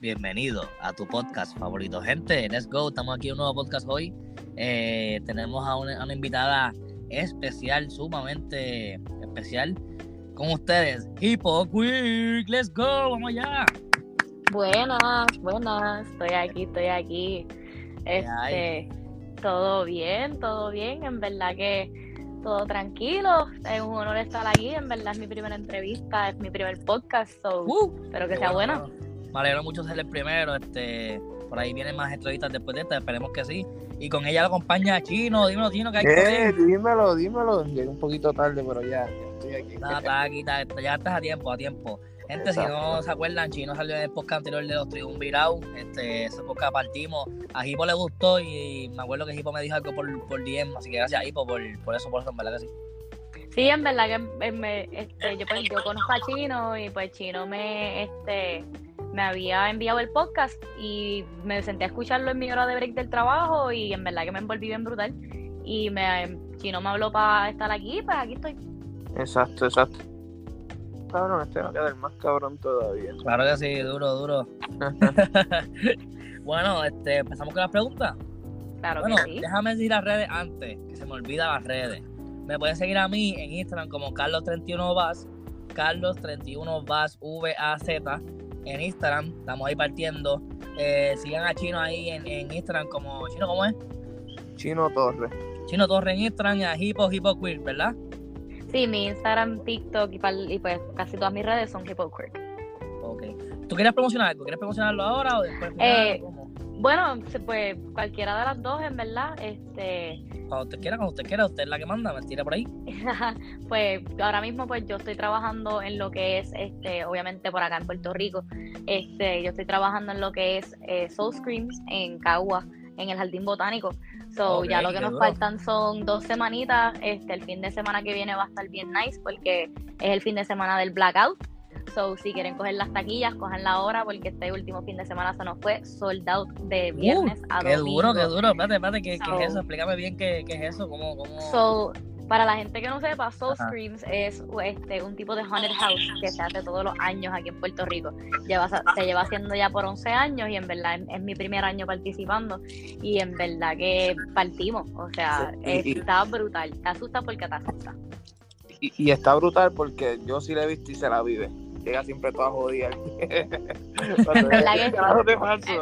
bienvenido a tu podcast favorito. Gente, let's go, estamos aquí en un nuevo podcast hoy. Eh, tenemos a una, invitada especial, sumamente especial, con ustedes. Hippo Quick, let's go, vamos allá. Buenas, buenas, estoy aquí, estoy aquí. Este, todo bien, todo bien, en verdad que todo tranquilo. Es un honor estar aquí. En verdad es mi primera entrevista, es mi primer podcast. So, uh, espero que sea bueno. Me alegro mucho ser el primero. Este, por ahí vienen más entrevistas después de esta, esperemos que sí. Y con ella lo acompaña Chino. Dímelo, Chino, que hay eh, Dímelo, dímelo. Llegué un poquito tarde, pero ya, estoy aquí. está aquí, ya estás a tiempo, a tiempo. Gente, si no se acuerdan, Chino salió en el podcast anterior de los Triunvirados. Este, ese podcast partimos. A Hipo le gustó y me acuerdo que Hipo me dijo algo por, por DM. Así que gracias a Hipo por, por eso, por eso, en verdad que sí. Sí, en verdad que me, este, yo, pues, yo conozco a Chino y pues Chino me, este, me había enviado el podcast y me senté a escucharlo en mi hora de break del trabajo y en verdad que me envolví bien brutal. Y me, Chino me habló para estar aquí, pues aquí estoy. Exacto, exacto cabrón, este va a quedar más cabrón todavía. Claro que sí, duro, duro. bueno, este, empezamos con las preguntas. Claro bueno, que sí. déjame decir las redes antes, que se me olvida las redes. Me pueden seguir a mí en Instagram como Carlos31Vaz, Carlos31Vaz, V-A-Z. En Instagram, estamos ahí partiendo. Eh, sigan a Chino ahí en, Instagram como. ¿Chino cómo es? Chino Torres. Chino Torres en Instagram y a Hippo Hippo Queer, ¿verdad? Sí, mi Instagram, TikTok y, pues casi todas mis redes son Hypocrite. Ok. ¿Tú quieres promocionar algo? ¿Quieres promocionarlo ahora o después? Eh, bueno, pues cualquiera de las dos, en verdad. Este... Cuando usted quiera, cuando usted quiera, usted es la que manda, me tira por ahí. pues ahora mismo pues yo estoy trabajando en lo que es, este, obviamente por acá en Puerto Rico, este, yo estoy trabajando en lo que es eh, Soul Screams en Cagua, en el Jardín Botánico. So, ya lo que nos faltan son dos semanitas. Este, el fin de semana que viene va a estar bien nice porque es el fin de semana del blackout. So, si quieren coger las taquillas, cojan la hora porque este último fin de semana se nos fue sold out de uh, viernes a domingo. Qué duro, qué duro. Espérate, espérate, ¿qué, es eso? Explícame bien qué, qué es eso. ¿Cómo, cómo... So, para la gente que no sepa, Soul Screams es este, un tipo de haunted house que se hace todos los años aquí en Puerto Rico. Lleva, se lleva haciendo ya por 11 años y en verdad es, mi primer año participando y en verdad que partimos. O sea, está brutal. Te asusta porque te asusta. Y, y, está brutal porque yo sí la he visto y se la vive. Llega siempre toda jodida. en verdad que sí.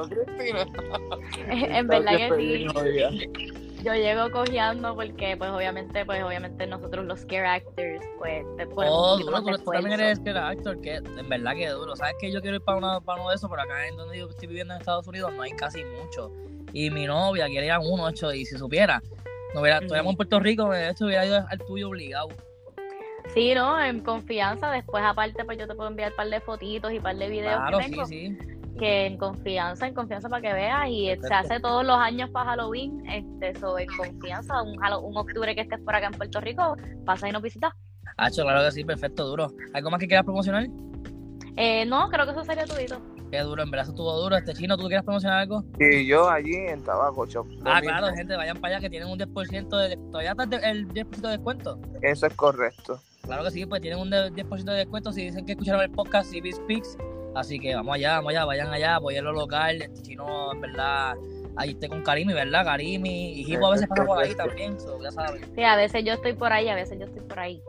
en verdad que sí. yo llego cojeando porque pues obviamente pues obviamente nosotros los scare actors pues te oh, duro, tú, también eres scare actor que en verdad que duro. Sabes que yo quiero ir para, una, para uno de esos pero acá en donde yo estoy viviendo en Estados Unidos no hay casi mucho. Y mi novia quiere ir a uno hecho y si supiera no hubiera, estuviéramos en Puerto Rico de hecho hubiera ido al tuyo obligado Sí, ¿no? En confianza. Después, aparte, pues yo te puedo enviar un par de fotitos y un par de videos claro, Sí, sí que en confianza, en confianza para que veas, y se hace todos los años para Halloween, este, en confianza, un, un octubre que estés por acá en Puerto Rico, pasa y nos visitas. Hacho, claro que sí, perfecto, duro. ¿Algo más que quieras promocionar? Eh, no, creo que eso sería tudito. Qué duro, en verdad eso estuvo duro. Este chino, ¿tú quieres promocionar algo? Sí, yo allí en Tabaco Shop. Ah, claro, gente, vayan para allá que tienen un 10% de... ¿Todavía está el 10% de descuento? Eso es correcto. Claro que sí, pues tienen un 10% de descuento si dicen que escucharon el podcast CB Speaks Así que vamos allá, vamos allá, vayan allá, apoyen lo local. Este chino, en verdad, ahí esté con Karimi, ¿verdad? Karimi y Hipo a veces pasa por ahí también, ya saben. Sí, a veces yo estoy por ahí, a veces yo estoy por ahí.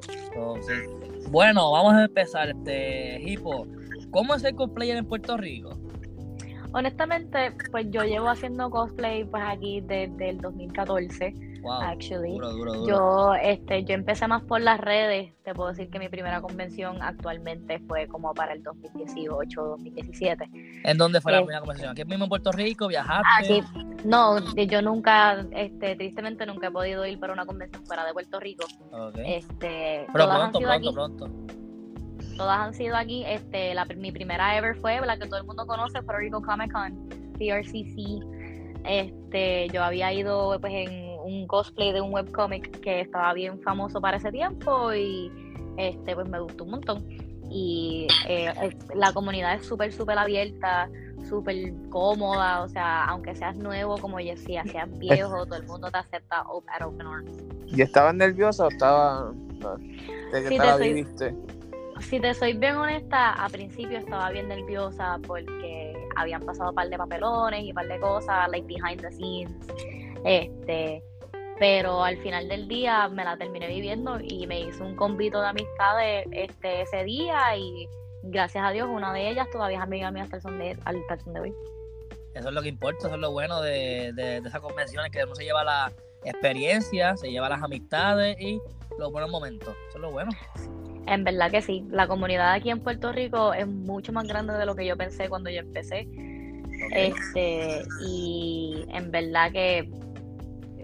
Bueno, vamos a empezar, este Hipo. ¿Cómo es el cosplayer en Puerto Rico? Honestamente, pues yo llevo haciendo cosplay pues aquí desde el 2014 actually. Yo, este, yo empecé más por las redes. Te puedo decir que mi primera convención actualmente fue como para el 2018 2017. ¿En dónde fue la eh, primera convención? ¿Aquí mismo en Puerto Rico? ¿Viajaste? Aquí, no, yo nunca, este, tristemente nunca he podido ir para una convención fuera de Puerto Rico. Este, Pero pronto, pronto, pronto. Todas han sido aquí. Este, la, mi primera ever fue la que todo el mundo conoce, Puerto Rico Comic Con, PRCC. Este, yo había ido pues en un cosplay de un webcomic que estaba bien famoso para ese tiempo y este pues me gustó un montón. Y eh, la comunidad es súper, súper abierta, súper cómoda, o sea, aunque seas nuevo, como yo decía, seas viejo, todo el mundo te acepta at open arms. ¿Y estabas nerviosa o estaba... ¿De qué si, te soy, si te soy bien honesta, a principio estaba bien nerviosa porque habían pasado un par de papelones y un par de cosas, like behind the scenes. Este, pero al final del día me la terminé viviendo y me hizo un convito de amistades este, ese día y gracias a Dios una de ellas todavía es amiga mía hasta el son de, hasta el son de hoy. Eso es lo que importa, eso es lo bueno de, de, de esas convenciones, que uno se lleva la experiencia, se lleva las amistades y los buenos momentos. Eso es lo bueno. En verdad que sí, la comunidad aquí en Puerto Rico es mucho más grande de lo que yo pensé cuando yo empecé. Este, y en verdad que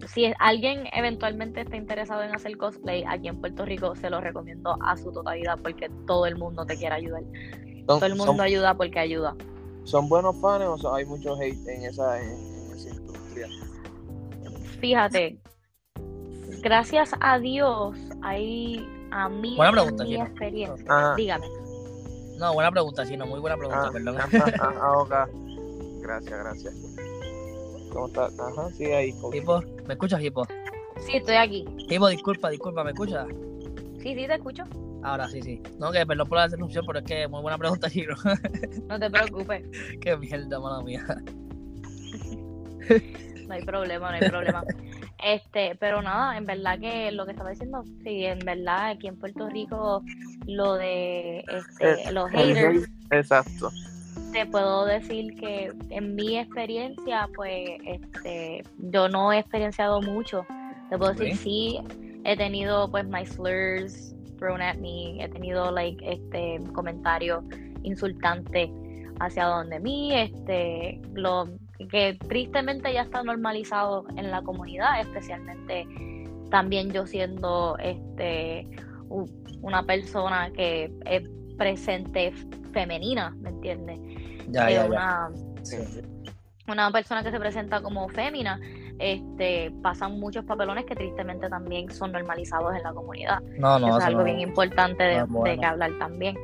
si alguien eventualmente está interesado en hacer cosplay aquí en Puerto Rico, se lo recomiendo a su totalidad porque todo el mundo te quiere ayudar. Son, Todo el mundo son- ayuda porque ayuda. son buenos fans o sea, hay mucho hate en esa, en, en esa industria. Fíjate, gracias a Dios, hay a mí Buena en pregunta, mi Gina. experiencia. Ajá. Dígame. No, buena pregunta, Chino, muy buena pregunta, Ah, perdón. ajá, ok. Gracias, gracias. ¿Cómo estás? Ajá, sí, ahí. Hipo, ¿me escuchas, Hipo? Sí, estoy aquí. Hipo, disculpa, disculpa, ¿me escuchas? Sí, sí, te escucho. Ahora sí, sí. No, que perdón por la interrupción, pero es que muy buena pregunta, Chino. No te preocupes. Qué mierda, mala mía. No hay problema, no hay problema. Este, pero nada, en verdad que lo que estaba diciendo, sí, en verdad aquí en Puerto Rico lo de este, los haters, hate, Exacto. Te puedo decir que en mi experiencia, pues, este, yo no he experienciado mucho. Te puedo decir, sí, he tenido pues my slurs thrown at me, he tenido like este comentarios insultantes hacia donde mí, este, lo que tristemente ya está normalizado en la comunidad, especialmente también yo siendo este una persona que es presente femenina, ¿me entiendes? Ya, una, Sí. una persona que se presenta como fémina, este, pasan muchos papelones que tristemente también son normalizados en la comunidad. No, no, Eso es algo no. bien importante de, bueno. de que hablar también.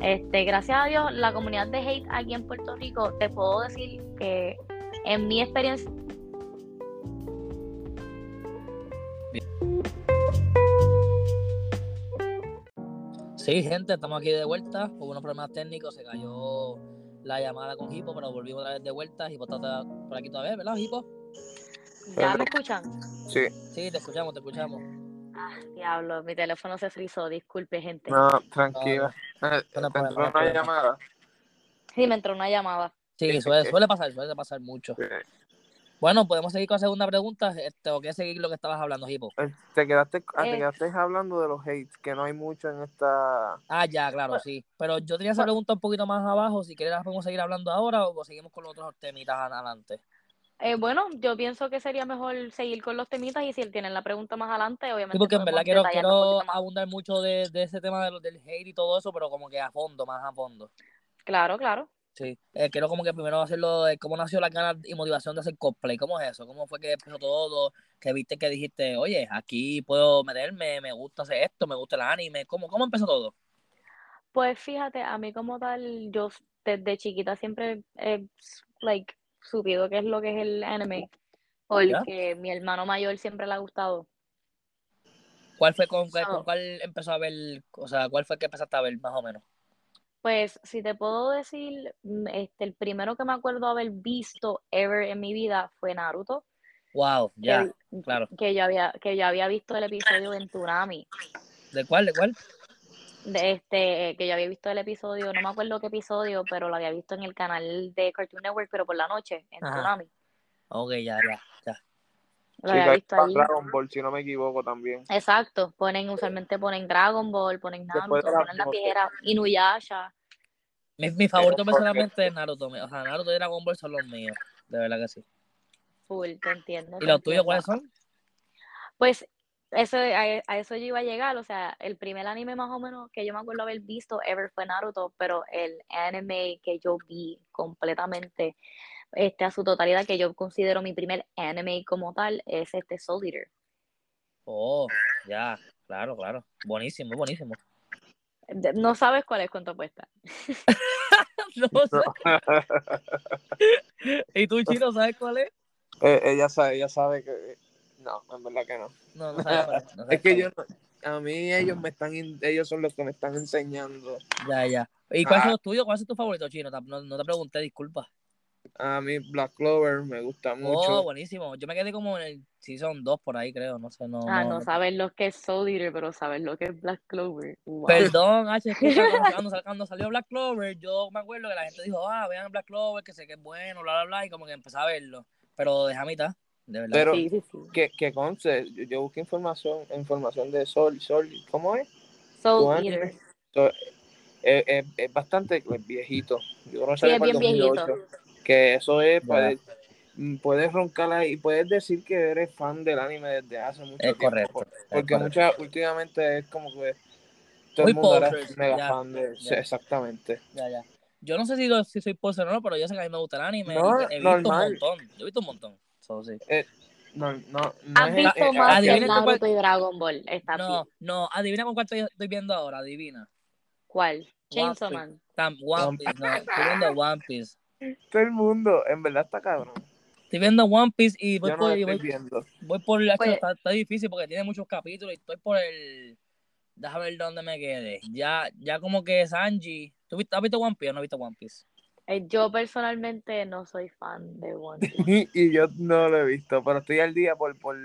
Este, gracias a Dios, la comunidad de hate aquí en Puerto Rico, te puedo decir que en mi experiencia Sí, gente, estamos aquí de vuelta. Hubo unos problemas técnicos, se cayó la llamada con Hipo, pero volvimos otra vez de vuelta. Hipo está por aquí todavía, ¿verdad, Hipo? ya me escuchan. Sí. Sí, te escuchamos, te escuchamos. Ah, diablo, mi teléfono se frizó, disculpe gente. No, tranquila. Eh, no ¿Te entró una llamada? Sí, me entró una llamada. Sí, suele, suele pasar, suele pasar mucho. Sí. Bueno, podemos seguir con la segunda pregunta. Este, ¿O quieres seguir lo que estabas hablando, Hipo? Eh, Te quedaste, ah, te Eh. quedaste hablando de los hates, que no hay mucho en esta. Ah, ya, claro, sí. Pero yo tenía esa pregunta un poquito más abajo. Si quieres, la podemos seguir hablando ahora o seguimos con los otros temitas adelante. Eh, bueno, yo pienso que sería mejor seguir con los temitas y si él tiene la pregunta más adelante, obviamente. Sí, porque en verdad quiero, quiero abundar mucho de, de ese tema del hate y todo eso, pero como que a fondo, más a fondo. Claro, claro. Sí. Eh, quiero como que primero hacerlo de cómo nació la ganas y motivación de hacer cosplay. ¿Cómo es eso? ¿Cómo fue que empezó todo? Que viste que dijiste, oye, aquí puedo meterme, me gusta hacer esto, me gusta el anime. ¿Cómo, cómo empezó todo? Pues fíjate, a mí como tal, yo desde chiquita siempre he like, supido qué es lo que es el anime, porque mi hermano mayor siempre le ha gustado. ¿Cuál fue con, cuál- So- con cuál empezó a ver? O sea, ¿cuál fue que empezaste a ver más o menos? Pues si te puedo decir, mm, este, el primero que me acuerdo haber visto ever en mi vida fue Naruto, Wow, ya, que, claro. que yo había, que yo había visto el episodio en Tsunami. ¿De cuál? ¿De cuál? de este, que yo había visto el episodio, no me acuerdo qué episodio, pero lo había visto en el canal de Cartoon Network, pero por la noche, en Ajá. Tsunami. Ok, ya, ya. Lo Sí, había visto ahí. Dragon Ball, si no me equivoco también. Exacto, ponen, usualmente ponen Dragon Ball, ponen Naruto, la ponen noche. viejas, Inuyasha. Mi, mi favorito personalmente es Naruto. O sea, Naruto y Dragon Ball son los míos. De verdad que sí. Full, te entiendo. ¿Y los tuyos entiendo. cuáles son? Pues eso, a, a eso yo iba a llegar, o sea, el primer anime más o menos que yo me acuerdo haber visto ever fue Naruto, pero el anime que yo vi completamente este, a su totalidad, que yo considero mi primer anime como tal, es este Soul Eater. Oh, ya, claro, claro. Buenísimo, buenísimo. De- No sabes cuál es cuánto apuesta. No sé. ¿Y tú, Chino, sabes cuál es? Eh, ella sabe, ella sabe que. No, en verdad que no. No, no sabes cuál es. no sabes Es que cuál yo, no- a mí ellos me están, in- ellos son los que me están enseñando. Ya, ya. ¿Y cuáles son Ah. los tuyos? ¿Cuáles son tus favoritos, Chino? No, no te pregunté, disculpa. A mí Black Clover me gusta Oh, mucho. buenísimo. Yo me quedé como en el Season 2 por ahí, creo. No sé, no. Ah, no, no sabes lo que es Soul Eater, pero sabes lo que es Black Clover. Wow. Perdón, H, es que cuando, salió Black Clover, yo me acuerdo que la gente dijo, ah, vean Black Clover, que sé que es bueno, bla, bla, bla, y como que empecé a verlo. Pero deja a mitad, de verdad. Pero Sí, sí, sí. que, que conste, yo, yo busqué información, información de Sol, Sol, ¿cómo es? Soul. Eater. So, es, es- es bastante pues, viejito. Yo creo que Sí, es bien 2008. Que eso es, puedes, mm, puedes roncar ahí, puedes decir que eres fan del anime desde hace mucho es tiempo. correcto. por- es Porque correcto. muchas, últimamente es como que todo Muy el mundo era mega ya, fan de sí, ya. exactamente. Ya, ya. Yo no sé si, soy poser o no, pero yo sé que a mí me gusta el anime. No, y he visto normal. un montón. Yo he visto un montón. So, sí. No, no, no ¿Has es- visto eh, más adivina que Naruto y Dragon Ball? Está No, bien. no, adivina con cuál estoy, estoy viendo ahora, adivina. ¿Cuál? Chainsaw. Man. Tam- One Piece, no, estoy viendo One Piece. Todo el mundo, en verdad está cabrón. Estoy viendo One Piece y voy Yo no por, y voy, viendo. voy por la Pues- está, está difícil porque tiene muchos capítulos y estoy por el déjame ver dónde me quede. Ya, ya como que Sanji. ¿Tú viste- has visto One Piece o no has visto One Piece? Eh, Yo personalmente no soy fan de One Piece. y yo no lo he visto, pero estoy al día por, por,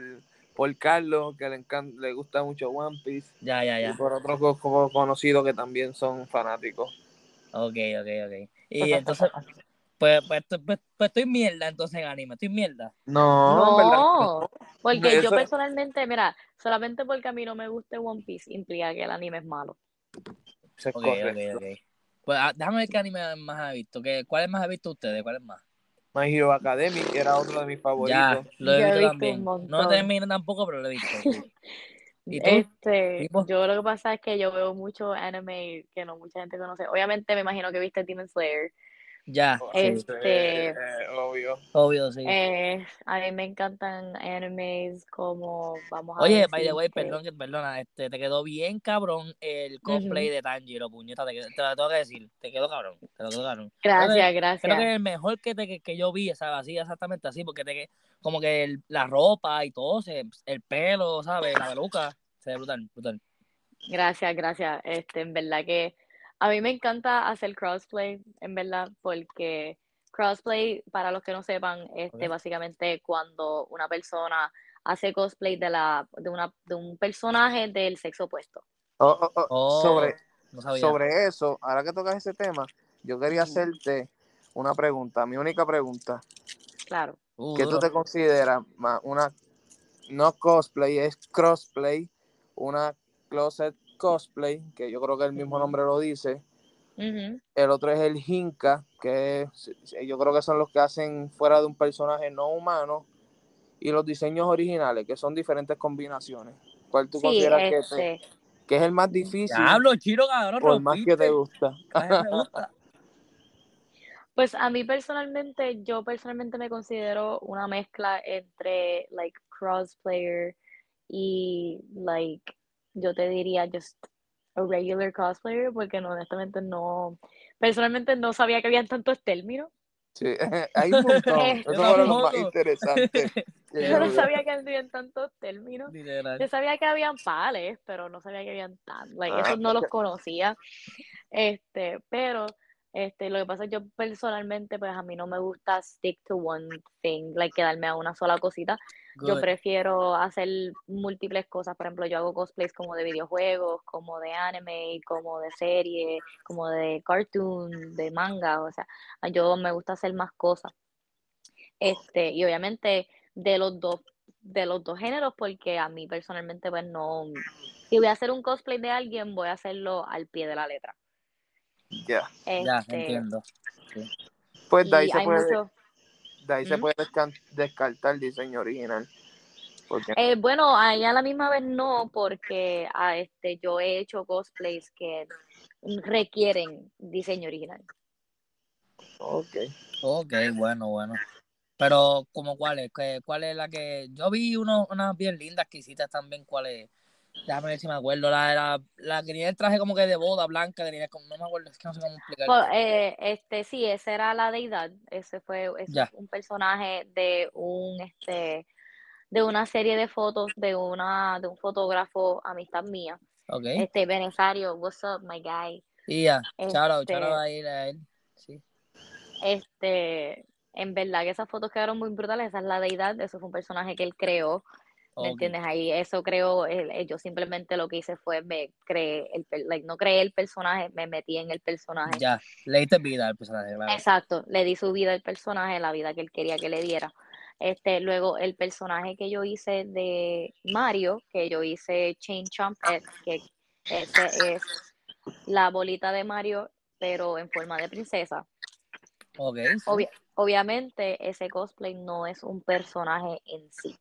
por Carlos, que le, encanta, le gusta mucho One Piece, Ya, ya, y ya. por otros co- co- conocidos que también son fanáticos. Ok, ok, ok. Y entonces, pues, pues, estoy- pues, pues estoy mierda entonces en anime. Estoy mierda. No, verdad. No, porque yo Eso- personalmente, mira, solamente porque a mí no me guste One Piece implica que el anime es malo. Eso es Ok, correcto. ok, ok. Pues ah, déjame ver qué anime más ha visto. ¿Qué, ¿Cuáles más ha visto ustedes? ¿Cuáles más? My Hero Academy era otro de mis Ya, favoritos. lo he visto visto también. No termino tampoco, pero lo he visto. ¿Y tú? Este, yo lo que pasa es que yo veo mucho anime que no mucha gente conoce. Obviamente me imagino que viste Demon Slayer. Ya, sí. Este, Eh, obvio. Obvio, sí. eh, a mí me encantan animes como, vamos a Oye, by the decir way, que- perdón, perdona, este, te quedó bien cabrón el cosplay de Tanjiro, puñeta, te, quedó- te lo tengo que decir, te quedó cabrón, te lo quedó cabrón. Creo que- Gracias, Creo gracias. que es el mejor que, te, que, que yo vi, ¿sabes? Así, exactamente así, porque te, como que el- la ropa y todo, se, el pelo, ¿sabes? La peluca, se ve brutal, brutal. Gracias, gracias. Este, en verdad que a mí me encanta hacer crossplay, en verdad, porque crossplay, para los que no sepan, este, Ok. básicamente cuando una persona hace cosplay de la, de una, de un personaje del sexo opuesto. Oh, oh, oh, Oh, Sobre, No sabía. sobre eso, ahora que tocas ese tema, yo quería hacerte una pregunta, mi única pregunta. Claro. Uh, ¿Qué tú te consideras más una no cosplay, es crossplay, una closet cosplay, que yo creo que el mismo nombre lo dice. El otro es el Hinka, que yo creo que son los que hacen fuera de un personaje no humano. Y los diseños originales, que son diferentes combinaciones. ¿Cuál tú Sí, consideras que, te- este, que es el más difícil Diablo, chiro, cabrón, por más que te gusta. Pues a mí personalmente, yo personalmente me considero una mezcla entre like crossplayer y like yo te diría just a regular cosplayer porque no, honestamente no, personalmente no sabía que habían tantos términos. Sí, hay un montón. Eso yo fue lo más interesante. Yo no sabía que habían tantos términos. Literal. Yo sabía que habían pales, pero no sabía que habían tan, like, Ah, esos no los conocía. Este, pero este, lo que pasa es que yo personalmente, pues a mí no me gusta stick to one thing, like quedarme a una sola cosita. Yo prefiero hacer múltiples cosas. Por ejemplo, yo hago cosplays como de videojuegos, como de anime, como de serie, como de cartoon, de manga. O sea, yo me gusta hacer más cosas. Este, y obviamente de los dos, de los dos géneros, porque a mí personalmente, pues no. Si voy a hacer un cosplay de alguien, voy a hacerlo al pie de la letra. Ya. Ya, Este, entiendo. Pues de ahí y se puede, mucho. De ahí se puede descartar el diseño original. Porque Eh, bueno, ahí a la misma vez no, porque a este, yo he hecho cosplays que requieren diseño original. ok. Ok, bueno, bueno. Pero, ¿cómo cuál es? ¿Qué- ¿Cuál es la que...? Yo vi uno, unas bien lindas que hiciste también, ¿cuál es? Déjame ver si me acuerdo. La, la, la que tenía el traje como que de boda blanca, que tenía como... No me acuerdo, es que no sé cómo explicar. Pues, eh, este, sí, esa era la deidad. Ese fue ese un personaje de un este de una serie de fotos de una de un fotógrafo amistad mía. Ok. Este Benesario, what's up, my guy. Y ya, charo, Este- charo a ir a él. Sí. Este, en verdad que esas fotos quedaron muy brutales, esa es la deidad, eso fue un personaje que él creó, ¿me entiendes? Ahí eso creo, él- yo simplemente lo que hice fue, me creé, el, like, no creé el personaje, me metí en el personaje. Ya, le diste vida al personaje. Exacto, le di su vida al personaje, la vida que él quería que le diera. Este, luego el personaje que yo hice de Mario, que yo hice Chain Chomp, eh, que ese es la bolita de Mario, pero en forma de princesa. Obvia- obviamente ese cosplay no es un personaje en sí.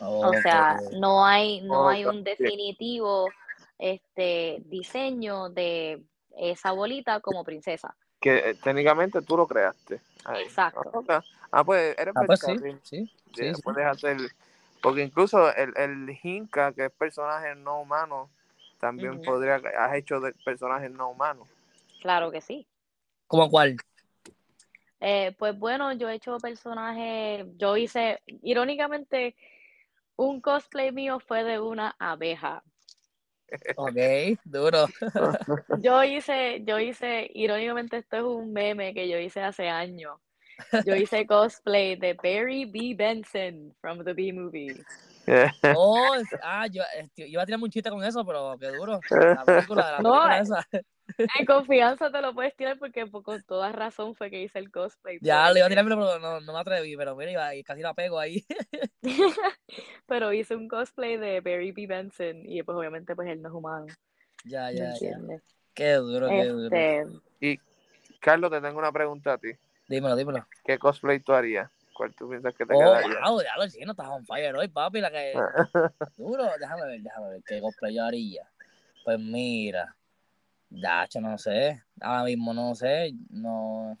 O sea, no hay, no hay un definitivo este diseño de esa bolita como princesa. Que eh, técnicamente tú lo creaste. Ahí. Exacto. Ah. Ah, pues eres Ah, pues sí, sí, sí, sí. Puedes hacer. Porque incluso el, el Hinka, que es personaje no humano, también podría. Has hecho de personajes no humanos. Claro que sí. ¿Cómo cuál? Eh, pues bueno, yo he hecho personajes, yo hice, irónicamente, un cosplay mío fue de una abeja. Ok, duro. Yo hice, yo hice, irónicamente esto es un meme que yo hice hace años. Yo hice cosplay de Barry B. Benson from the B Movie. Oh, ah, yo, yo iba a tirar un chiste con eso, pero qué duro. La película, la No, película eh. esa. En confianza te lo puedes tirar porque pues, con toda razón fue que hice el cosplay. Ya, le iba a tirar, pero no, no me atreví, pero mira, iba, y casi la pego ahí. Pero hice un cosplay de Barry B. Benson y pues obviamente pues él no es humano. ya, ¿me ya, ya. Qué duro, qué duro. Este, y Carlos, te tengo una pregunta a ti. Dímelo, dímelo. ¿Qué cosplay tú harías? ¿Cuál tú piensas que te Oh, quedaría? wow, ya lo sí, no estás on fire hoy, papi. La que... Duro, déjame ver, déjame ver qué cosplay yo haría. Pues mira, Dacho, no sé. Ahora mismo no sé. No.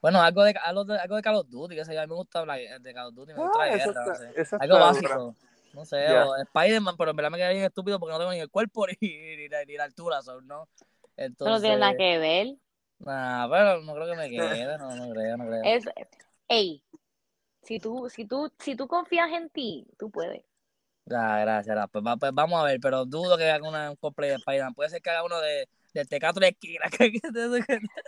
Bueno, algo de, algo de, algo de Call of Duty, que sé yo, a mí me gusta hablar de Call of Duty, me gusta Ah, la eso guerra, no sé. Algo está básico. No sé, Ya. o Spider-Man, pero en verdad me queda bien estúpido porque no tengo ni el cuerpo ni, ni, la, ni la altura, ¿no? Entonces, no tiene nada que ver. Nah, pero no creo que me quede, no, no creo, no creo. Es, ey, si tú, si tú, si tú confías en ti, tú puedes. Ah, gracias, gracias. Pues, va- pues vamos a ver, pero dudo que haga una, un cosplay de Spider-Man. Puede ser que haga uno de, del Tecato de esquina.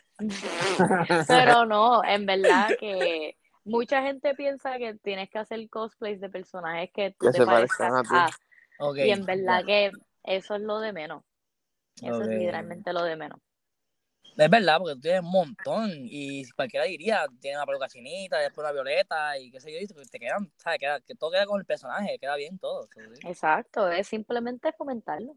Pero no, en verdad que mucha gente piensa que tienes que hacer cosplays de personajes que tú Que te se parezcan a ti. a. Ok, Y en verdad que eso es lo de menos. Eso es literalmente lo de menos. Es verdad, porque tú tienes un montón y cualquiera diría, tiene una peluca chinita, después una violeta y qué sé yo, y te quedan, ¿sabes? Queda, que todo queda con el personaje, queda bien todo. Exacto, es simplemente fomentarlo.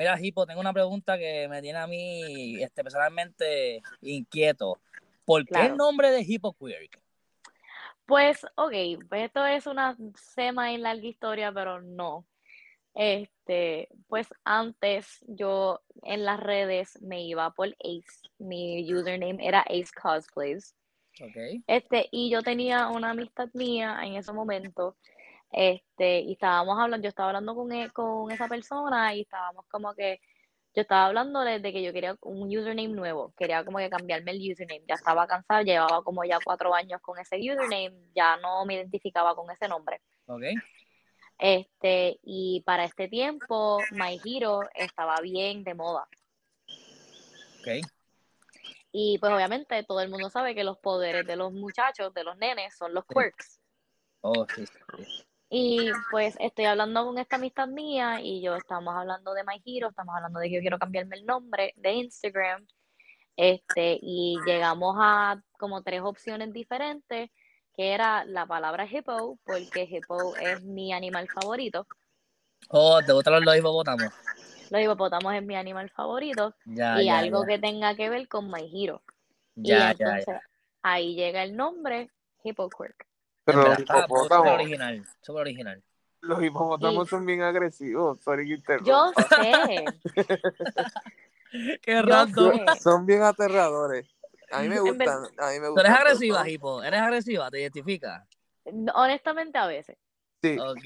Mira, Hipo, tengo una pregunta que me tiene a mí este, personalmente inquieto. ¿Por qué Claro. el nombre de Hippo Queer? Pues, ok, pues esto es una sema y larga historia, pero no. Este, pues antes yo en las redes me iba por Ace. Mi username era Ace Cosplays. Ok. Este, y yo tenía una amistad mía en ese momento. Este, y estábamos hablando, yo estaba hablando con, e- con esa persona y estábamos como que, yo estaba hablando de, de que yo quería un username nuevo, quería como que cambiarme el username, ya estaba cansada, llevaba como ya cuatro años con ese username, ya no me identificaba con ese nombre. Ok. Este, y para este tiempo, My Hero estaba bien de moda. Ok. Y pues obviamente todo el mundo sabe que los poderes de los muchachos, de los nenes, son los quirks. Oh, sí, sí. Y pues estoy hablando con esta amistad mía y yo estamos hablando de My Hero, estamos hablando de que yo quiero cambiarme el nombre de Instagram. Este, y llegamos a como tres opciones diferentes, que era la palabra hippo, porque hippo es mi animal favorito. Oh, ¿te gustan los, hipopótamos? Los hipopótamos es mi animal favorito Ya, y ya, algo ya. que tenga que ver con My Hero. y entonces ya. ahí llega el nombre Hippo Quirk. Pero los hipopótamos, original, súper original. los hipopótamos son bien agresivos. Sorry que interrumpa. Yo sé, Qué sé. Son bien aterradores. A mí me gustan. A mí me ¿Tú gustan. eres agresiva, Hipo? ¿Eres agresiva? ¿Te identificas? Honestamente a veces. Sí. Ok,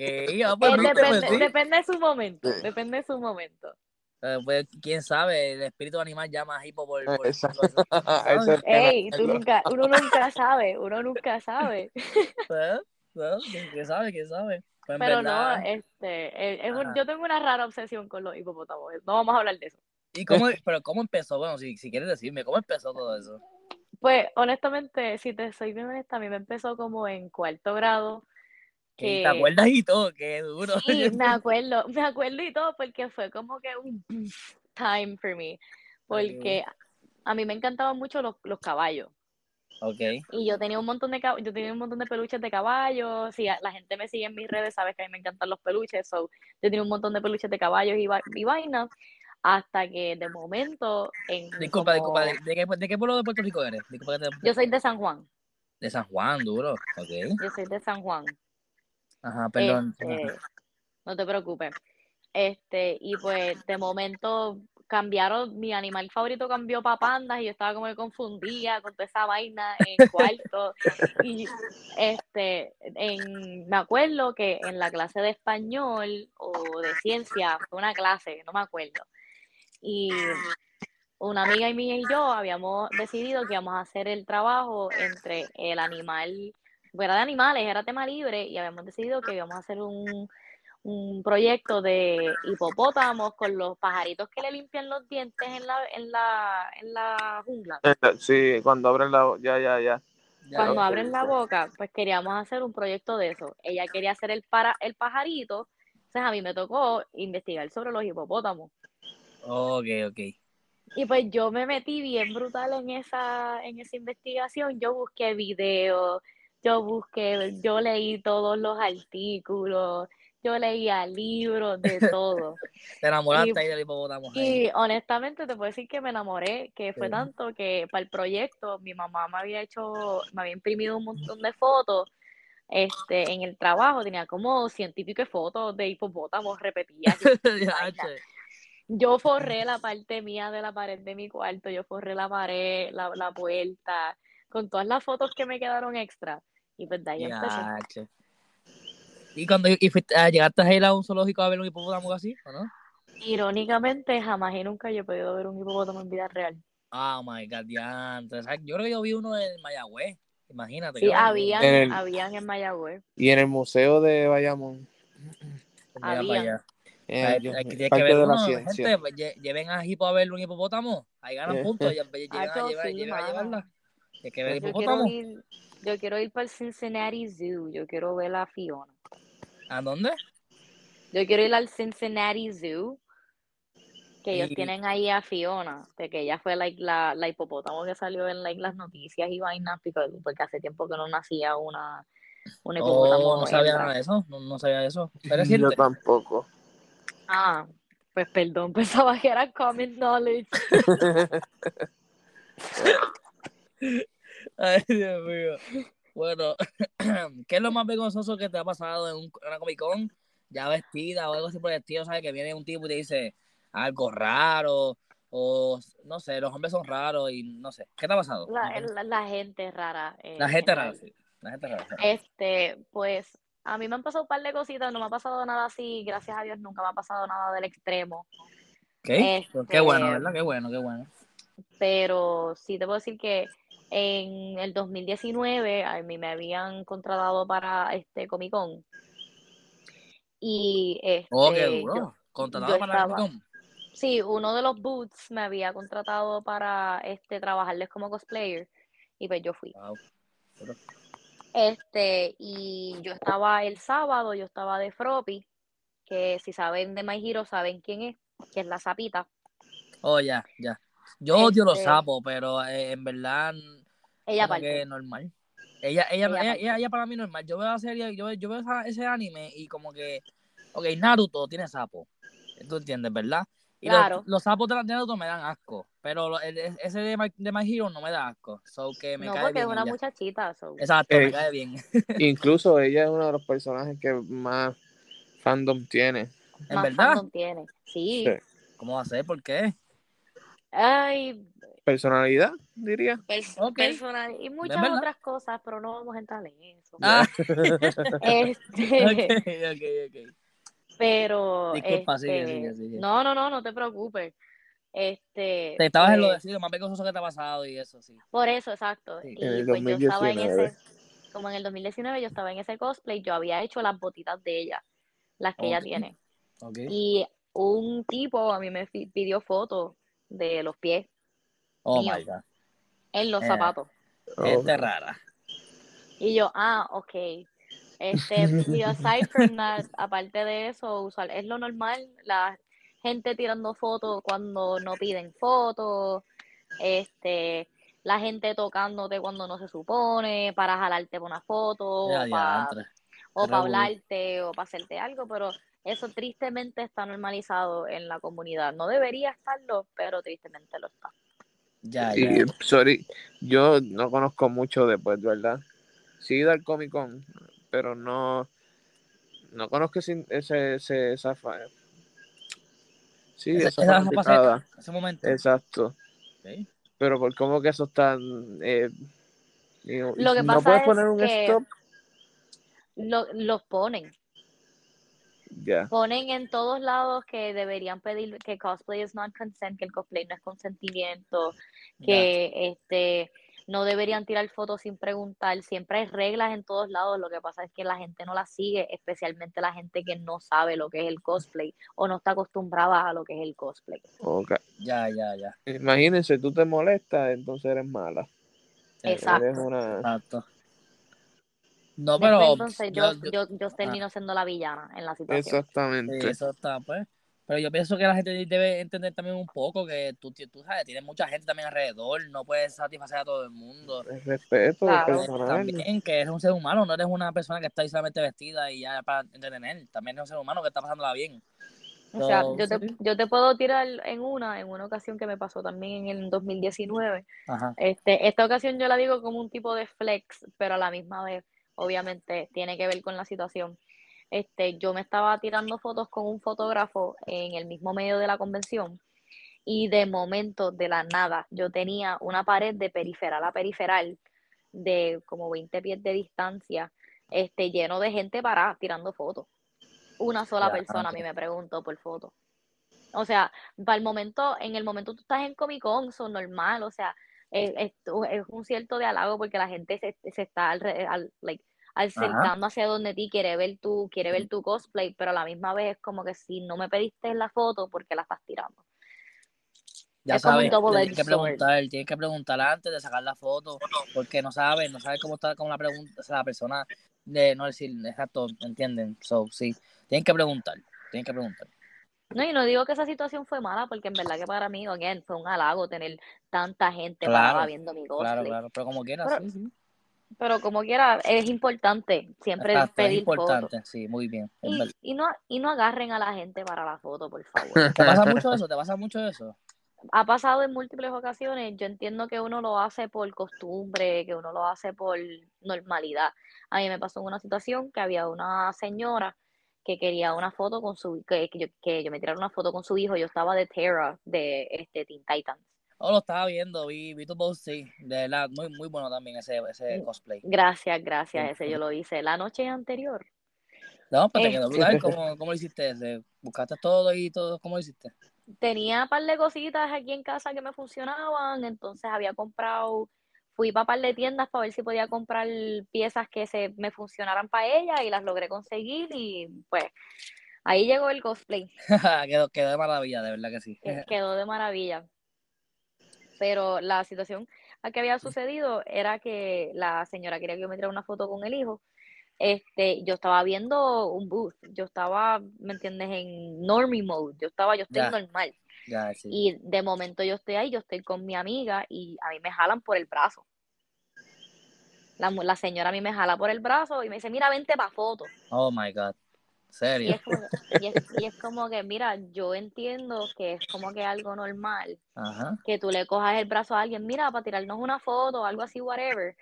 ah, pues, Eh, depende, de su momento, Sí. depende de su momento. Eh, pues, quién sabe, el espíritu animal llama a Hipo por... por- Ey, tú nunca, uno nunca sabe, uno nunca sabe. ¿Eh? ¿No? ¿Quién sabe? ¿Quién sabe? Pues Pero verdad- no, este, eh, es un- yo tengo una rara obsesión con los hipopótamos. No vamos a hablar de eso. ¿Y cómo, pero cómo empezó? Bueno, si, si quieres decirme, ¿cómo empezó todo eso? Pues honestamente, si te soy bien honesta, a mí me empezó como en cuarto grado. ¿Te Que acuerdas y todo? Qué duro. sí, me acuerdo, me acuerdo y todo porque fue como que un time for me. Porque a mí me encantaban mucho los, los caballos. Ok. Y yo tenía un montón de yo tenía un montón de peluches de caballos. Si la gente me sigue en mis redes, sabes que a mí me encantan los peluches. So, yo tenía un montón de peluches de caballos y, va- y vainas. Hasta que de momento, en Disculpa, como- disculpa. ¿de, de qué, ¿De qué pueblo de Puerto Rico eres? Disculpa te- Yo soy de San Juan. De San Juan, duro. Ok. Yo soy de San Juan. Ajá, perdón. Este, no te preocupes. Este, y pues de momento cambiaron, mi animal favorito cambió para pandas y yo estaba como que confundida con toda esa vaina en cuarto. Y este, en, me acuerdo que en la clase de español o de ciencia, fue una clase, no me acuerdo. Y una amiga y mía y yo habíamos decidido que íbamos a hacer el trabajo entre el animal era de animales, era tema libre y habíamos decidido que íbamos a hacer un, un proyecto de hipopótamos con los pajaritos que le limpian los dientes en la, en la, en la jungla. Sí, cuando abren la bo- ya, ya, ya. Cuando abren la boca, pues queríamos hacer un proyecto de eso. Ella quería hacer el, para, el pajarito, entonces a mí me tocó investigar sobre los hipopótamos. Ok, ok. Y pues yo me metí bien brutal en esa, en esa investigación. Yo busqué videos, yo busqué, yo leí todos los artículos, yo leía libros, de todo. Te enamoraste Y- ahí del hipopótamo. Y honestamente te puedo decir que me enamoré, que fue Sí. tanto que para el proyecto mi mamá me había hecho, me había imprimido un montón de fotos. Este, en el trabajo tenía como científico de fotos de hipopótamos repetidas. Yo forré la parte mía de la pared de mi cuarto, yo forré la pared, la, la puerta, con todas las fotos que me quedaron extra. Y pues de ahí. Ya. ¿Y cuando y fuiste, ah, llegaste a ir a un zoológico a ver un hipopótamo así, o no? Irónicamente, jamás y nunca yo he podido ver un hipopótamo en vida real. Oh my god, diantre. ¿Sabes? Yo creo que yo vi uno en Mayagüez. Imagínate. Sí, habían, En el- habían en Mayagüez. Y en el museo de Bayamón. Habían. eh, Hay- Dios hay que- parte ver de la gente, pues, lle- lleven a Hipo a ver un hipopótamo. Ahí ganan Eh. puntos. lle- Lleven, a, sí, lleven a llevarla. Hay que ver hipopótamo. ir, yo quiero ir para el Cincinnati Zoo, yo quiero ver a Fiona. ¿A dónde? Yo quiero ir al Cincinnati Zoo, que ellos Y- tienen ahí a Fiona, de que ella fue like, la, la hipopótamo que salió en like, las noticias y vainas, porque, porque hace tiempo que no nacía una, una hipopótamo. Oh, no sabía nada de eso. No, no sabía eso. Pero Yo tampoco. Ah, pues perdón, pensaba que era common knowledge. Ay, Dios mío. Bueno, ¿qué es lo más vergonzoso que te ha pasado en un- una Comic Con? Ya vestida o algo así por el estilo, ¿sabes? Que viene un tipo y te dice algo raro, o no sé, los hombres son raros y no sé. ¿Qué te ha pasado? La, la, la gente rara. eh, La gente en rara, sí. La gente rara. Este, pues a mí me han pasado un par de cositas, no me ha pasado nada así, gracias a Dios nunca me ha pasado nada del extremo. ¿Qué? Este- Qué bueno, ¿verdad? Qué bueno, qué bueno. Pero sí te puedo decir que en el 2019 a mí me habían contratado para este Comic Con. Y este, Oh, qué yo- duro. Contratado yo para Comic Con. sí, uno de los booths me había contratado para este trabajarles como cosplayer y pues yo fui. Wow. Este, y yo estaba el sábado, yo estaba de Froppy, que si saben de My Hero saben quién es, que es la sapita. Oh, ya, ya. Yo odio los Este- sapos, pero eh, en verdad Ella que parte. normal. Ella, ella, Ella ella, ella, ella para mí normal. Yo veo la serie, yo, yo veo esa- ese anime y como que, ok, Naruto tiene sapo. Tú entiendes, ¿verdad? Y los- Claro. los, sapos de Naruto me dan asco, pero lo- el- ese de My, de My Hero no me da asco. So que me No, cae porque es bien una ella. muchachita. so. Exacto, me Eh, cae bien. Incluso ella es uno de los personajes que más fandom tiene. En Más verdad, fandom tiene. Sí. Sí. ¿cómo va a ser? ¿Por qué? Ay, Personalidad, diría. pers- Ok. personal y muchas otras cosas, pero no vamos a entrar en eso. Ah, Este, ok, ok, ok. pero Disculpa, este, sigue, sigue. no, no, no, no te preocupes. Este, Te estabas en lo pues, decir, lo más vergonzoso que te ha pasado y eso, sí. Por eso, exacto. Sí. Y En el pues yo estaba en 2019. ese, como en el 2019 yo estaba en ese cosplay, yo había hecho las botitas de ella, las que ella tiene. Y un tipo a mí me pidió fotos de los pies. Oh my god. en los Eh. zapatos. Gente rara. Y yo, ah, ok. Este, y aside from that, aparte de eso, usual, es lo normal, la gente tirando fotos cuando no piden fotos, este, la gente tocándote cuando no se supone, para jalarte por una foto, Ya, o para o para hablarte o para hacerte algo, pero eso tristemente está normalizado en la comunidad. No debería estarlo, pero tristemente lo está. Ya, Y, ya. sorry, yo no conozco mucho después, ¿verdad? Sí he ido al Comic Con, pero no, no conozco ese, ese, ese- esa, fa- sí, Esa- esa, esa faceta, ese momento. Exacto. Pero por cómo que eso está, eh, digo, Lo que no pasa puedes es poner un que- stop, Lo- los ponen, ponen en todos lados que deberían pedir que cosplay is not consent, que el cosplay no es consentimiento, que este no deberían tirar fotos sin preguntar, siempre hay reglas en todos lados, lo que pasa es que la gente no las sigue, especialmente la gente que no sabe lo que es el cosplay o no está acostumbrada a lo que es el cosplay. Ok. Ya, ya, ya. Imagínense, tú te molestas, entonces eres mala. Exacto. Eres una... Exacto. No, Después, pero entonces yo, yo- yo, yo termino siendo la villana en la situación. Sí, Exactamente. eso está, pues. Pero yo pienso que la gente debe entender también un poco que tú, tú sabes, tienes mucha gente también alrededor, no puedes satisfacer a todo el mundo. El respeto Claro. personal. También que eres un ser humano, no eres una persona que está ahí solamente vestida y ya para entretener. También eres un ser humano que está pasándola bien. O sea, yo te, sí. yo te puedo tirar en una, en una ocasión que me pasó también en el 2019. Ajá. Este, esta ocasión yo la digo como un tipo de flex, pero a la misma vez, obviamente, tiene que ver con la situación. Este, yo me estaba tirando fotos con un fotógrafo en el mismo medio de la convención y de momento, de la nada, yo tenía una pared de periferal a periferal de como 20 pies de distancia, este, lleno de gente parada tirando fotos. Una sola persona a mí me preguntó por foto. O sea, para el momento, en el momento tú estás en Comic Con, son normal, o sea, es, es- es un cierto de halago porque la gente se, se está alre- al- like, acercando hacia donde ti, quiere ver tu, quiere ver tu cosplay, pero a la misma vez es como que si no me pediste la foto, ¿por qué la estás tirando? Ya Es sabes, tienes que preguntar, tienes que preguntar antes de sacar la foto, porque no sabes, no sabes cómo está con la pregunta, o sea, la persona de no decir, exacto, ¿entienden? So, sí, tienen que preguntar, tienen que preguntar. No, y no digo que esa situación fue mala, porque en verdad que para mí, again, fue un halago tener tanta gente Claro, parada viendo mi cosplay. Claro, claro, pero como quieras, Pero- sí, sí. Pero como quiera, es importante siempre Exacto, es pedir fotos. importante, sí, muy bien. es y, no, y no agarren a la gente para la foto, por favor. ¿Te pasa mucho eso? ¿Te pasa mucho eso? ha pasado en múltiples ocasiones. Yo entiendo que uno lo hace por costumbre, que uno lo hace por normalidad. A mí me pasó en una situación que había una señora que quería una foto con su que, que yo, que yo me tirara una foto con su hijo. Yo estaba de Terra de este Teen Titans. Oh, lo estaba viendo, vi, vi tu post, sí, de verdad, muy, muy bueno también ese, ese Mm. cosplay. Gracias, gracias. Ese yo lo hice la noche anterior. No, pero te quedó Este. brutal, ¿cómo, cómo lo hiciste ese? ¿Buscaste todo y todo? ¿Cómo lo hiciste? Tenía un par de cositas aquí en casa que me funcionaban, entonces había comprado, fui para par de tiendas para ver si podía comprar piezas que se me funcionaran para ella y las logré conseguir y pues ahí llegó el cosplay, quedó, quedó de maravilla, de verdad que sí. que quedó de maravilla. Pero la situación a que había sucedido era que la señora quería que yo me tirara una foto con el hijo. Este, yo estaba viendo un booth, yo estaba, ¿me entiendes? En normie mode, yo estaba, yo estoy Ya. normal. Ya, sí. Y de momento yo estoy ahí, yo estoy con mi amiga y a mí me jalan por el brazo. La, la señora a mí me jala por el brazo y me dice, mira, vente para foto. Oh my God. Y ¿Serio? es, como, que- y, es, y es como que, mira, yo entiendo que es como que algo normal, Ajá. que tú le cojas el brazo a alguien, mira, para tirarnos una foto o algo así, whatever,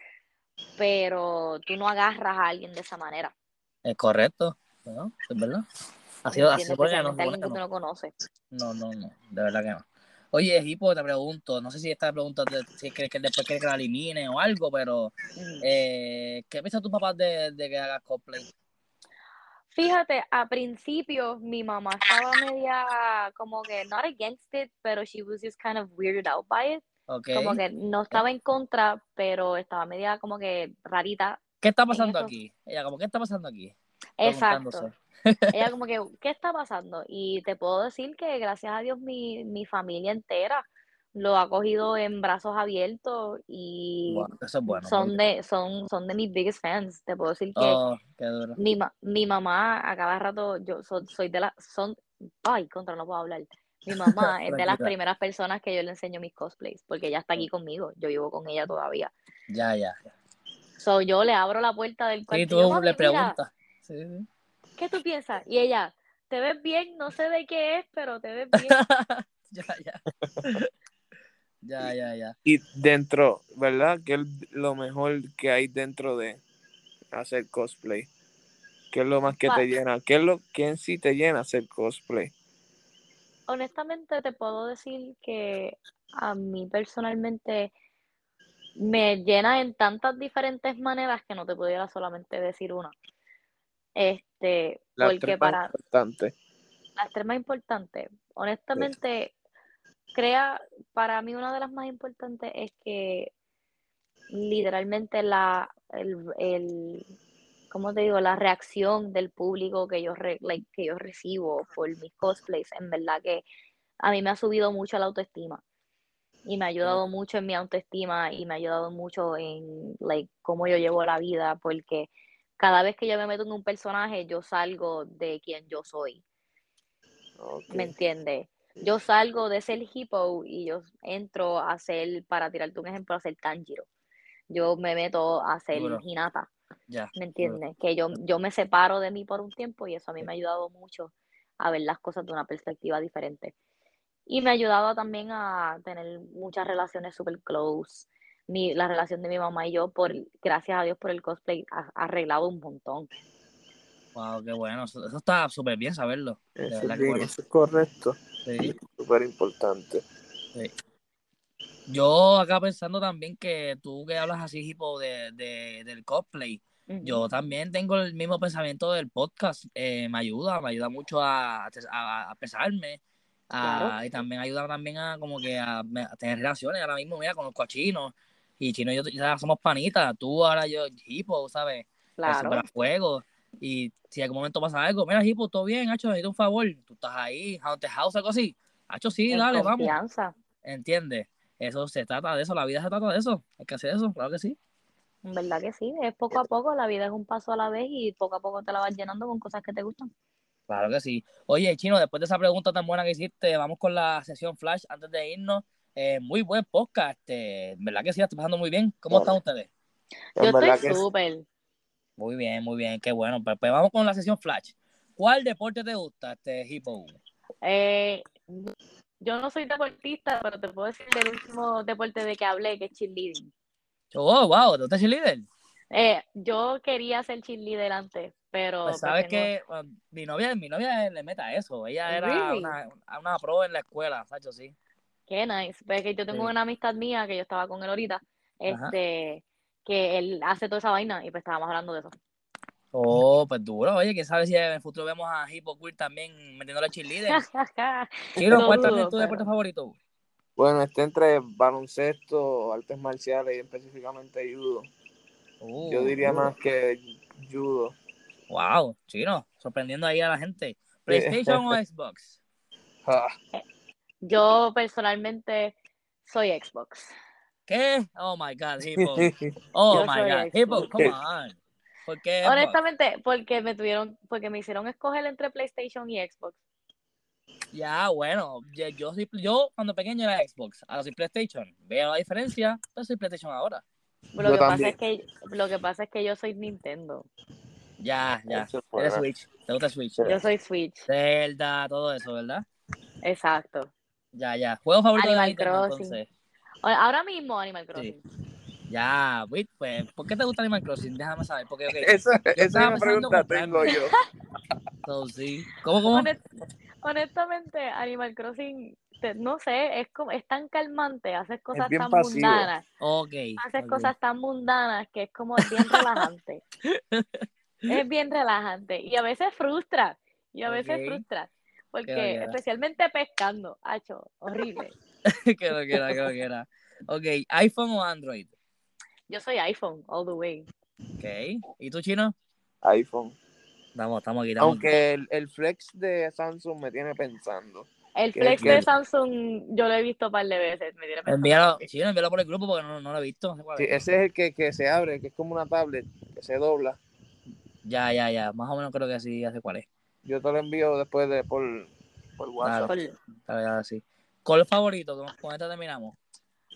pero tú no agarras a alguien de esa manera. Es correcto. ¿no? Es verdad. Así, ¿me así porque no, alguien que tú no, no conoces. no, no, no, de verdad que no. Oye, Hipo, te pregunto, no sé si esta pregunta, si es que, que después quiere que la elimine o algo, pero Ujú. eh, ¿qué piensa tu papá de, de que hagas cosplay? Fíjate, a principio mi mamá estaba media como que not against it, pero she was just kind of weirded out by it. Ok. Como que no estaba en contra, pero estaba media como que rarita. ¿Qué está pasando aquí? Ella, como, ¿qué está pasando aquí? Exacto. Ella como que, ¿qué está pasando? Y te puedo decir que gracias a Dios mi, mi familia entera lo ha cogido en brazos abiertos y Bueno, eso es bueno. son porque- de, son, son de mis biggest fans. Te puedo decir que Oh, qué duro. mi, mi mamá a cada rato, yo so- soy de las, son, ay, contra, no puedo hablar. Mi mamá es de las primeras personas que yo le enseño mis cosplays, porque ella está aquí conmigo, yo vivo con ella todavía. Ya, ya. So, yo le abro la puerta del cuarto Sí, y tú yo, "Mami, le preguntas. Sí, sí. ¿Qué tú piensas? Y ella, te ves bien, no sé de qué es, pero te ves bien. ya, ya. ya, ya, ya. Y dentro, ¿verdad? ¿Qué es lo mejor que hay dentro de hacer cosplay? ¿Qué es lo más que te llena? ¿Qué es lo que en sí te llena hacer cosplay? Honestamente, te puedo decir que a mí personalmente me llena en tantas diferentes maneras que no te pudiera solamente decir una. Este, Las porque tres para importantes. las tres más importantes, honestamente, crea, para mí una de las más importantes es que literalmente la, el, el, ¿cómo te digo? La reacción del público que yo, re- like, que yo recibo por mis cosplays, en verdad que a mí me ha subido mucho la autoestima y me ha ayudado mucho en mi autoestima y me ha ayudado mucho en like, cómo yo llevo la vida, porque cada vez que yo me meto en un personaje, yo salgo de quien yo soy. ¿Me entiendes? Yo salgo de ser hippo y yo entro a ser, para tirarte un ejemplo, a ser Tanjiro. Yo me meto a ser Duro. Hinata, Ya. ¿me entiendes? Que yo, yo me separo de mí por un tiempo y eso a mí me ha ayudado mucho a ver las cosas de una perspectiva diferente. Y me ha ayudado también a tener muchas relaciones super close. Mi, la relación de mi mamá y yo, por, gracias a Dios por el cosplay, ha, arreglado un montón. Wow, qué bueno. Eso, eso está súper bien saberlo. Eso, bien, bueno. eso es correcto. Sí. Súper importante. Yo acá pensando también que tú que hablas así, tipo, de, de- del cosplay, yo también tengo el mismo pensamiento del podcast. Eh, me ayuda, me ayuda mucho a, a, a pesarme. a- Claro. Y también ayuda también a como que a, tener relaciones. Ahora mismo, mira, conozco a Chino. Y Chino y yo ya somos panitas. Tú, ahora yo, Hipo, ¿sabes? Claro. fuego. Y si en algún momento pasa algo, mira, Hipo, todo bien, Hacho, necesito un favor. Tú estás ahí, Haunted House, algo así. Hacho, sí, en dale, vamos. confianza. ¿Entiendes? Eso se trata de eso, la vida se trata de eso. Hay que hacer eso, claro que sí. En verdad que sí, es poco a poco, la vida es un paso a la vez y poco a poco te la vas llenando con cosas que te gustan. Claro que sí. Oye, Chino, después de esa pregunta tan buena que hiciste, vamos con la sesión Flash antes de irnos. Eh, muy buen podcast, este, ¿verdad que sí? Pasando muy bien. ¿Cómo están ustedes? Yo estoy súper. Muy bien, muy bien, qué bueno. Pues, pues vamos con la sesión Flash. ¿Cuál deporte te gusta, este Hippo? Eh, yo no soy deportista, pero te puedo decir del último deporte de que hablé, que es cheerleading. Oh, wow, ¿tú estás líder? Eh, yo quería ser cheerleader antes, pero Pues pues sabes que bueno, mi novia, mi novia le meta a eso. Ella era Really? una, una pro en la escuela, Sacho, sí. Qué nice. Pues que yo tengo Sí. una amistad mía que yo estaba con él ahorita, este, que él hace toda esa vaina y pues estábamos hablando de eso. Oh, pues duro. Oye, quién sabe si en el futuro vemos a Hippo Queer también metiéndole cheerleader. Chino, Lo ¿cuál es tu pero- deporte favorito? Bueno, está entre baloncesto, artes marciales y específicamente judo. Uh, Yo diría uh, más que judo. Wow, chino, sorprendiendo ahí a la gente. ¿PlayStation o Xbox? Yo personalmente soy Xbox. ¿Qué? Oh my God, Hippo. Oh my God, Xbox. Hippo, come on. ¿Por qué? Honestamente, porque me tuvieron, porque me hicieron escoger entre PlayStation y Xbox. Ya, bueno, yo, yo, cuando pequeño era Xbox, ahora soy PlayStation. Veo la diferencia, pero soy PlayStation ahora. Lo que pasa es que lo que pasa es que yo soy Nintendo. Ya, ya. Eres. Switch, te gusta Switch. Yo soy Switch. Zelda, todo eso, ¿verdad? Exacto. Ya, ya. Juego favorito Animal de Nintendo, Crossing. entonces. Ahora mismo Animal Crossing. Ya, wait, pues, ¿por qué te gusta Animal Crossing? Déjame saber, porque, ok, Esa, esa pensando pregunta tengo yo. so, sí. ¿Cómo, cómo? Honest- honestamente, Animal Crossing, te- no sé, es como, es tan calmante, haces cosas tan pasivo. mundanas, Ok. haces cosas tan mundanas que es como es bien relajante. es bien relajante y a veces frustra, y a veces frustra, porque especialmente pescando, hacho, horrible. que lo quiera, que lo quiera. Ok, ¿iPhone o Android? Yo soy iPhone all the way. Ok. ¿Y tú, chino? iPhone. Estamos, estamos aquí, estamos aquí. Aunque el, el flex de Samsung me tiene pensando. El flex de Samsung yo lo he visto un par de veces. Me tiene pensando. Envíalo, sí, envíalo por el grupo porque no, no lo he visto. no sé cuál Sí, es. ese es el que, que se abre, que es como una tablet, que se dobla. Ya, ya, ya. Más o menos creo que sí, ya sé cuál es. Yo te lo envío después de por, por WhatsApp. Sí. ¿Cuál favorito? ¿Con, este terminamos?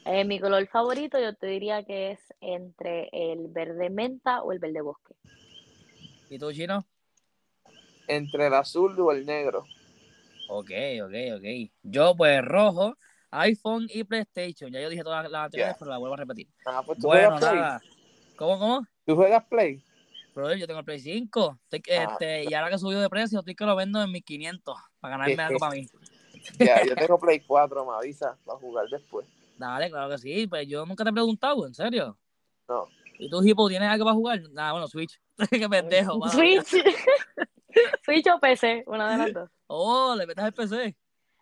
eh, mi color favorito yo te diría que es entre el verde menta o el verde bosque. ¿Y tú, Chino? Entre el azul o el negro. Ok, ok, ok. Yo, pues, rojo, iPhone y PlayStation. Ya yo dije todas las anteriores, pero la vuelvo a repetir. Ah, pues tú Bueno, juegas Play. nada. ¿Cómo, cómo? ¿Tú juegas Play? Brother, yo tengo el Play 5. Estoy que- Ah. este, y ahora que subió de precio, estoy que lo vendo en 1500 para ganarme algo para mí. Ya, yo tengo Play 4, me avisa, para jugar después. Dale, claro que sí. Pues yo nunca te he preguntado, ¿en serio? No. ¿Y tú, Hippo, tienes algo para jugar? Nada, bueno, Switch. Qué pendejo. Switch. Switch o PC, una de las dos. Oh, le metes el PC.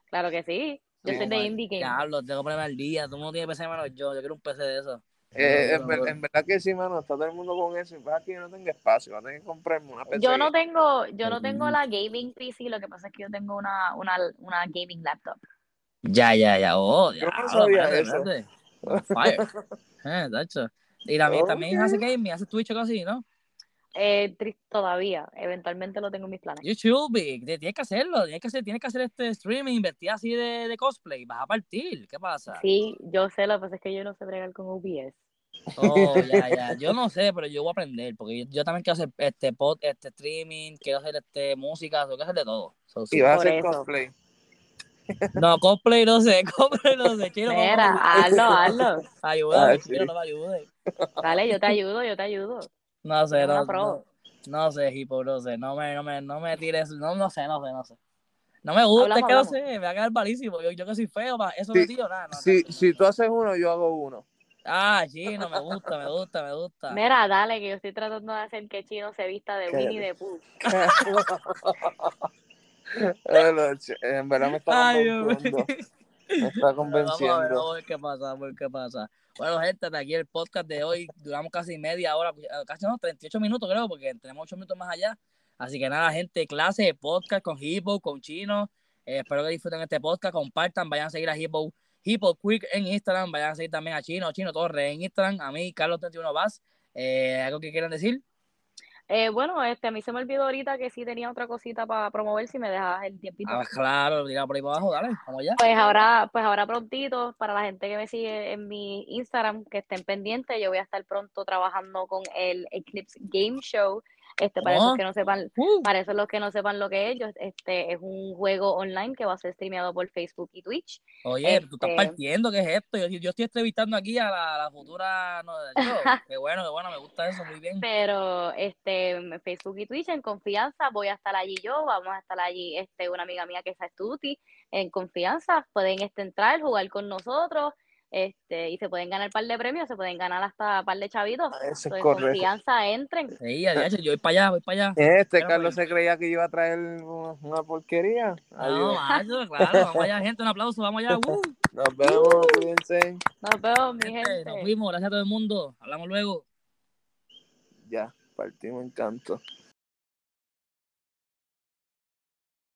Claro que sí. Yo Sí, soy de. Indie Game. Diablo, tengo que ponerme al día. Tú no tienes PC menos yo. Yo quiero un PC de eso. Eh, No, en, no, ver- no. en verdad que sí, mano, está todo el mundo con eso. Y pasa que yo no tengo espacio, voy a tener que comprarme una PC. Yo no tengo, yo no tengo la gaming PC, lo que pasa es que yo tengo una, una, una gaming laptop. Ya, ya, ya. Oh, Yo no diablo, sabía espérate, eso. espérate. On fire. Eh, tacho. Y la mía también hace gaming, hace Twitch o algo así, ¿no? Eh, todavía, eventualmente lo tengo en mis planes. You should be. Te- Tienes que hacerlo. Tienes que hacer, tienes que hacer este streaming, invertir así de, de cosplay. Vas a partir. ¿Qué pasa? Sí, yo sé, lo que pasa es que yo no sé bregar con OBS. Oh, ya, ya. Yo no sé, pero yo voy a aprender. Porque yo, yo también quiero hacer este pod, este streaming, quiero hacer este música, tengo que hacer de todo. So, sí. Y vas a hacer eso. cosplay. No, cosplay no sé, cosplay no sé. Vamos Mira, hazlo, hazlo. Ayúdame, Ah, sí. Chino, no me ayude. Dale, yo te ayudo, yo te ayudo. No sé, no, no, no sé, Hippo, no sé. No me, no me, no me tires, no, no sé, no sé, no sé. No me gusta, Hablamos, es que no sé, me va a quedar malísimo. Yo, yo que soy feo, pa- eso Sí, de tío, nada. No, Si, no, si tú haces uno, yo hago uno. Ah, chino, me gusta, me gusta, me gusta. Mira, dale, que yo estoy tratando de hacer que Chino se vista de. Winnie the Pooh. En verdad me está Ay, Dios convenciendo. mío. Me está convenciendo. vamos a ver qué pasa, ver qué pasa. Bueno, gente, de aquí el podcast de hoy, duramos casi media hora, eh, casi no, 38 minutos creo, porque tenemos 8 minutos más allá. Así que nada, gente, clase de podcast con Hippo, con Chino. Eh, espero que disfruten este podcast, compartan, vayan a seguir a Hippo, Hippo Quick en Instagram, vayan a seguir también a Chino, Chino Torres en Instagram, a mí, Carlos31 Vaz. Eh, ¿Algo que quieran decir? Eh, bueno, este, a mí se me olvidó ahorita que sí tenía otra cosita para promover si me dejas el tiempito. Ah, claro, diga por ahí para abajo, dale, vamos allá. Pues ahora, pues ahora prontito, para la gente que me sigue en mi Instagram, que estén pendientes, yo voy a estar pronto trabajando con el Eclipse Game Show. Este, para Oh. esos que no sepan, Uh, para esos los que no sepan lo que es, este es un juego online que va a ser streameado por Facebook y Twitch. Oye, tú estás Este- partiendo, ¿qué es esto? Yo, yo estoy entrevistando aquí a la, futura. No, yo, qué bueno, qué bueno, me gusta eso, muy bien. Pero este Facebook y Twitch en confianza, voy a estar allí yo, vamos a estar allí este una amiga mía que es Astuti, en confianza, pueden este entrar, jugar con nosotros, este, y se pueden ganar par de premios, se pueden ganar hasta par de chavitos. Eso es correcto. confianza entren. Sí, adiós, yo voy para allá, voy para allá. Este Pero Carlos bueno. se creía que iba a traer una, porquería. No, macho, claro, vamos allá, gente, un aplauso, vamos allá. Uh, Nos vemos, cuídense. Nos vemos, mi gente, gente. nos fuimos, gracias a todo el mundo. Hablamos luego. Ya, partimos en canto.